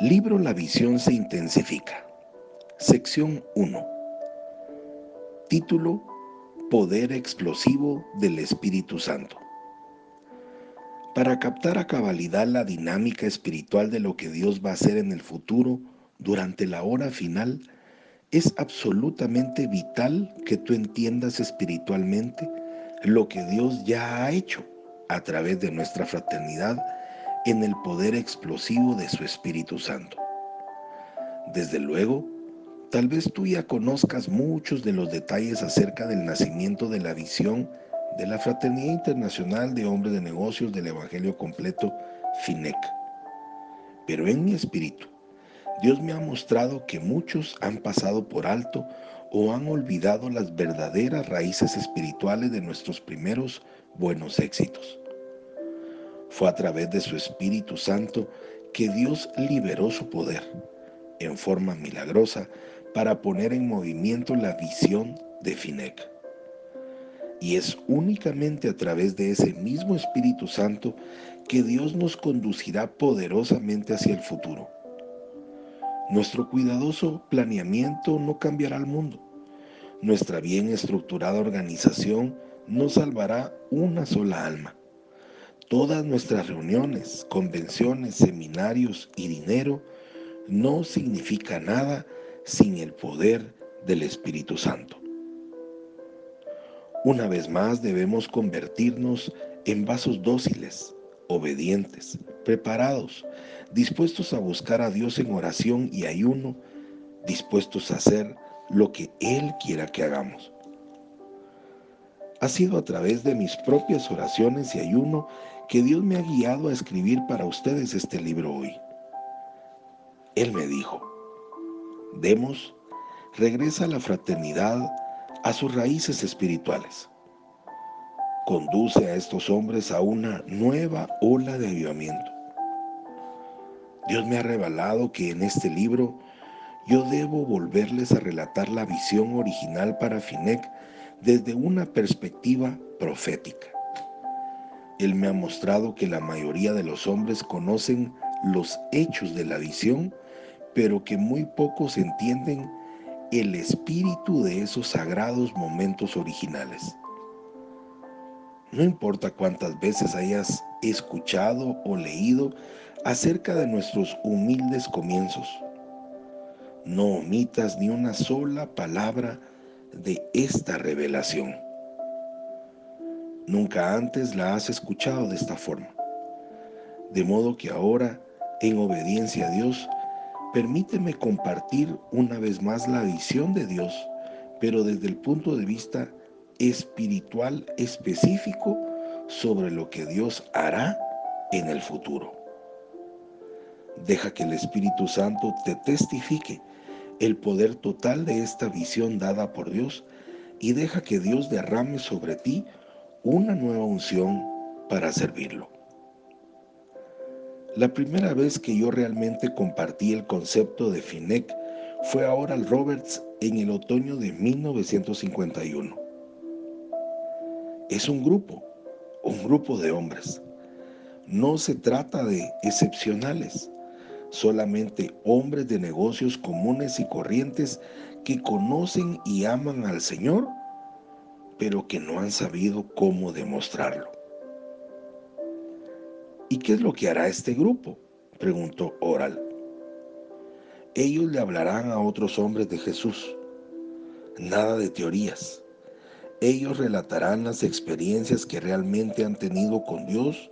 Libro La visión se intensifica. Sección 1. Título Poder explosivo del Espíritu Santo. Para captar a cabalidad la dinámica espiritual de lo que Dios va a hacer en el futuro durante la hora final, es absolutamente vital que tú entiendas espiritualmente lo que Dios ya ha hecho a través de nuestra fraternidad en el poder explosivo de su Espíritu Santo. Desde luego, tal vez tú ya conozcas muchos de los detalles acerca del nacimiento de la visión de la Fraternidad Internacional de Hombres de Negocios del Evangelio Completo, FINEC. Pero en mi espíritu, Dios me ha mostrado que muchos han pasado por alto o han olvidado las verdaderas raíces espirituales de nuestros primeros buenos éxitos. Fue a través de su Espíritu Santo que Dios liberó su poder en forma milagrosa para poner en movimiento la visión de Finec. Y es únicamente a través de ese mismo Espíritu Santo que Dios nos conducirá poderosamente hacia el futuro. Nuestro cuidadoso planeamiento no cambiará el mundo. Nuestra bien estructurada organización no salvará una sola alma. Todas nuestras reuniones, convenciones, seminarios y dinero no significa nada sin el poder del Espíritu Santo. Una vez más debemos convertirnos en vasos dóciles, obedientes, preparados, dispuestos a buscar a Dios en oración y ayuno, dispuestos a hacer lo que Él quiera que hagamos. Ha sido a través de mis propias oraciones y ayuno que Dios me ha guiado a escribir para ustedes este libro hoy. Él me dijo, Demos regresa la fraternidad a sus raíces espirituales. Conduce a estos hombres a una nueva ola de avivamiento. Dios me ha revelado que en este libro yo debo volverles a relatar la visión original para Finec desde una perspectiva profética. Él me ha mostrado que la mayoría de los hombres conocen los hechos de la visión, pero que muy pocos entienden el espíritu de esos sagrados momentos originales. No importa cuántas veces hayas escuchado o leído acerca de nuestros humildes comienzos, no omitas ni una sola palabra de esta revelación. Nunca antes la has escuchado de esta forma. De modo que ahora, en obediencia a Dios, permíteme compartir una vez más la visión de Dios, pero desde el punto de vista espiritual específico sobre lo que Dios hará en el futuro. Deja que el Espíritu Santo te testifique el poder total de esta visión dada por Dios y deja que Dios derrame sobre ti una nueva unción para servirlo. La primera vez que yo realmente compartí el concepto de FINEC fue a Oral Roberts en el otoño de 1951. Es un grupo, un grupo de hombres. No se trata de excepcionales, solamente hombres de negocios comunes y corrientes que conocen y aman al Señor pero que no han sabido cómo demostrarlo. ¿Y qué es lo que hará este grupo? preguntó Oral. Ellos le hablarán a otros hombres de Jesús. Nada de teorías. Ellos relatarán las experiencias que realmente han tenido con Dios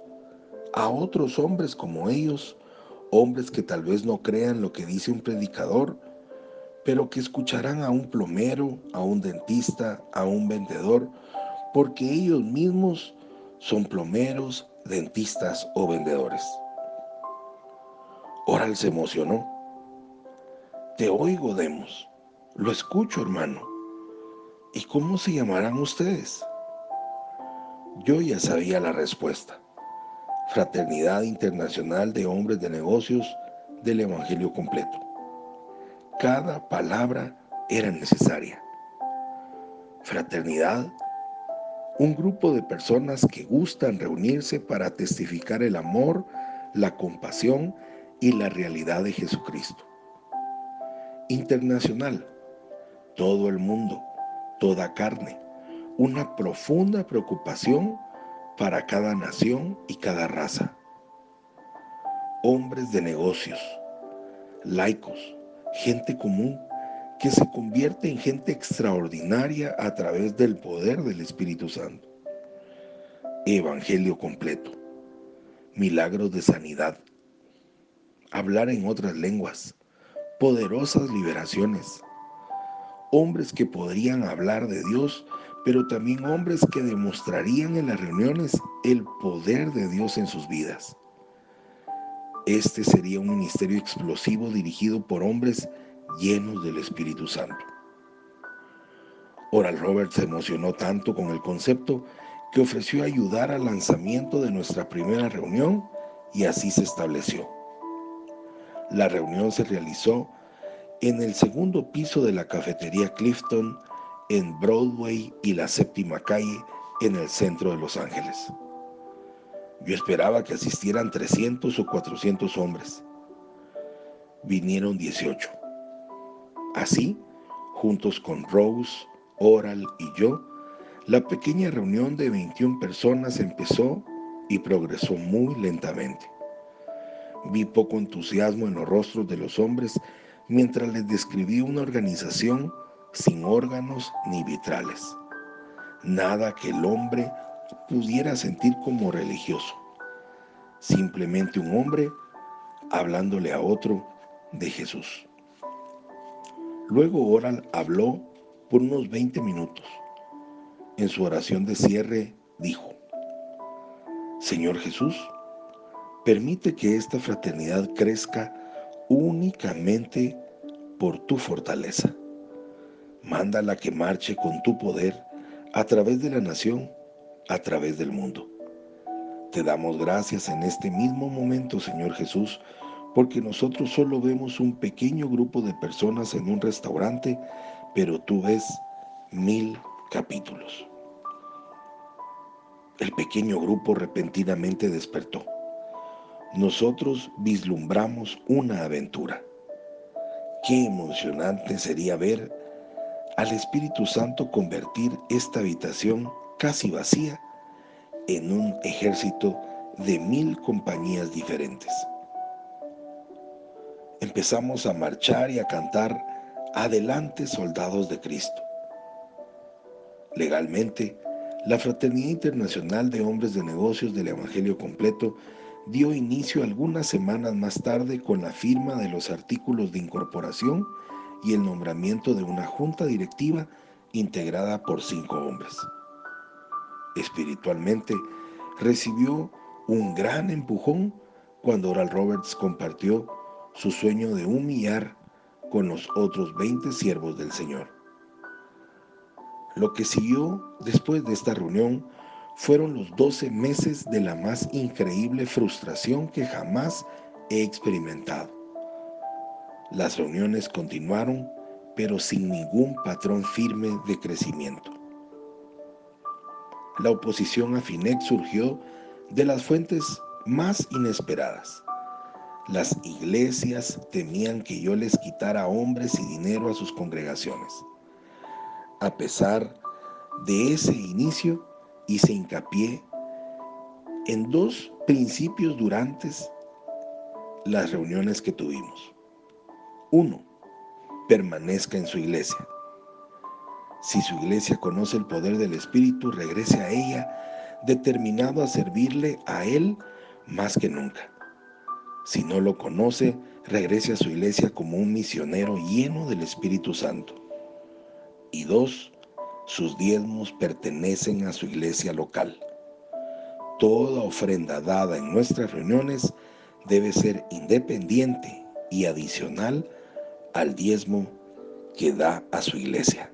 a otros hombres como ellos, hombres que tal vez no crean lo que dice un predicador, pero que escucharán a un plomero, a un dentista, a un vendedor, porque ellos mismos son plomeros, dentistas o vendedores. Oral se emocionó. Te oigo, Demos. Lo escucho, hermano. ¿Y cómo se llamarán ustedes? Yo ya sabía la respuesta. Fraternidad Internacional de Hombres de Negocios del Evangelio Completo. Cada palabra era necesaria. Fraternidad, un grupo de personas que gustan reunirse para testificar el amor, la compasión y la realidad de Jesucristo. Internacional, todo el mundo, toda carne, una profunda preocupación para cada nación y cada raza. Hombres de negocios, laicos, gente común que se convierte en gente extraordinaria a través del poder del Espíritu Santo. Evangelio completo, milagros de sanidad, hablar en otras lenguas, poderosas liberaciones, hombres que podrían hablar de Dios, pero también hombres que demostrarían en las reuniones el poder de Dios en sus vidas. Este sería un ministerio explosivo dirigido por hombres llenos del Espíritu Santo. Oral Roberts se emocionó tanto con el concepto que ofreció ayudar al lanzamiento de nuestra primera reunión y así se estableció. La reunión se realizó en el segundo piso de la cafetería Clifton en Broadway y la séptima calle en el centro de Los Ángeles. Yo esperaba que asistieran 300 o 400 hombres. Vinieron 18. Así, juntos con Rose, Oral y yo, la pequeña reunión de 21 personas empezó y progresó muy lentamente. Vi poco entusiasmo en los rostros de los hombres mientras les describí una organización sin órganos ni vitrales. Nada que el hombre pudiera sentir como religioso. Simplemente un hombre hablándole a otro de Jesús. Luego Oral habló por unos 20 minutos. En su oración de cierre dijo, Señor Jesús, permite que esta fraternidad crezca únicamente por tu fortaleza. Mándala que marche con tu poder a través de la nación, a través del mundo. Te damos gracias en este mismo momento, Señor Jesús, porque nosotros solo vemos un pequeño grupo de personas en un restaurante, pero tú ves mil capítulos. El pequeño grupo repentinamente despertó nosotros vislumbramos una aventura. Qué emocionante sería ver al Espíritu Santo convertir esta habitación casi vacía en un ejército de mil compañías diferentes. Empezamos a marchar y a cantar Adelante soldados de Cristo. Legalmente, la Fraternidad Internacional de Hombres de Negocios del Evangelio Completo dio inicio algunas semanas más tarde con la firma de los artículos de incorporación y el nombramiento de una junta directiva integrada por cinco hombres. Espiritualmente, recibió un gran empujón cuando Oral Roberts compartió su sueño de humillar con los otros 20 siervos del Señor. Lo que siguió después de esta reunión fueron los 12 meses de la más increíble frustración que jamás he experimentado. Las reuniones continuaron, pero sin ningún patrón firme de crecimiento. La oposición a FINEC surgió de las fuentes más inesperadas. Las iglesias temían que yo les quitara hombres y dinero a sus congregaciones. A pesar de ese inicio, hice hincapié en dos principios durante las reuniones que tuvimos. Uno, permanezca en su iglesia. Si su iglesia conoce el poder del Espíritu, regrese a ella determinado a servirle a Él más que nunca. Si no lo conoce, regrese a su iglesia como un misionero lleno del Espíritu Santo. Y dos, sus diezmos pertenecen a su iglesia local. Toda ofrenda dada en nuestras reuniones debe ser independiente y adicional al diezmo que da a su iglesia.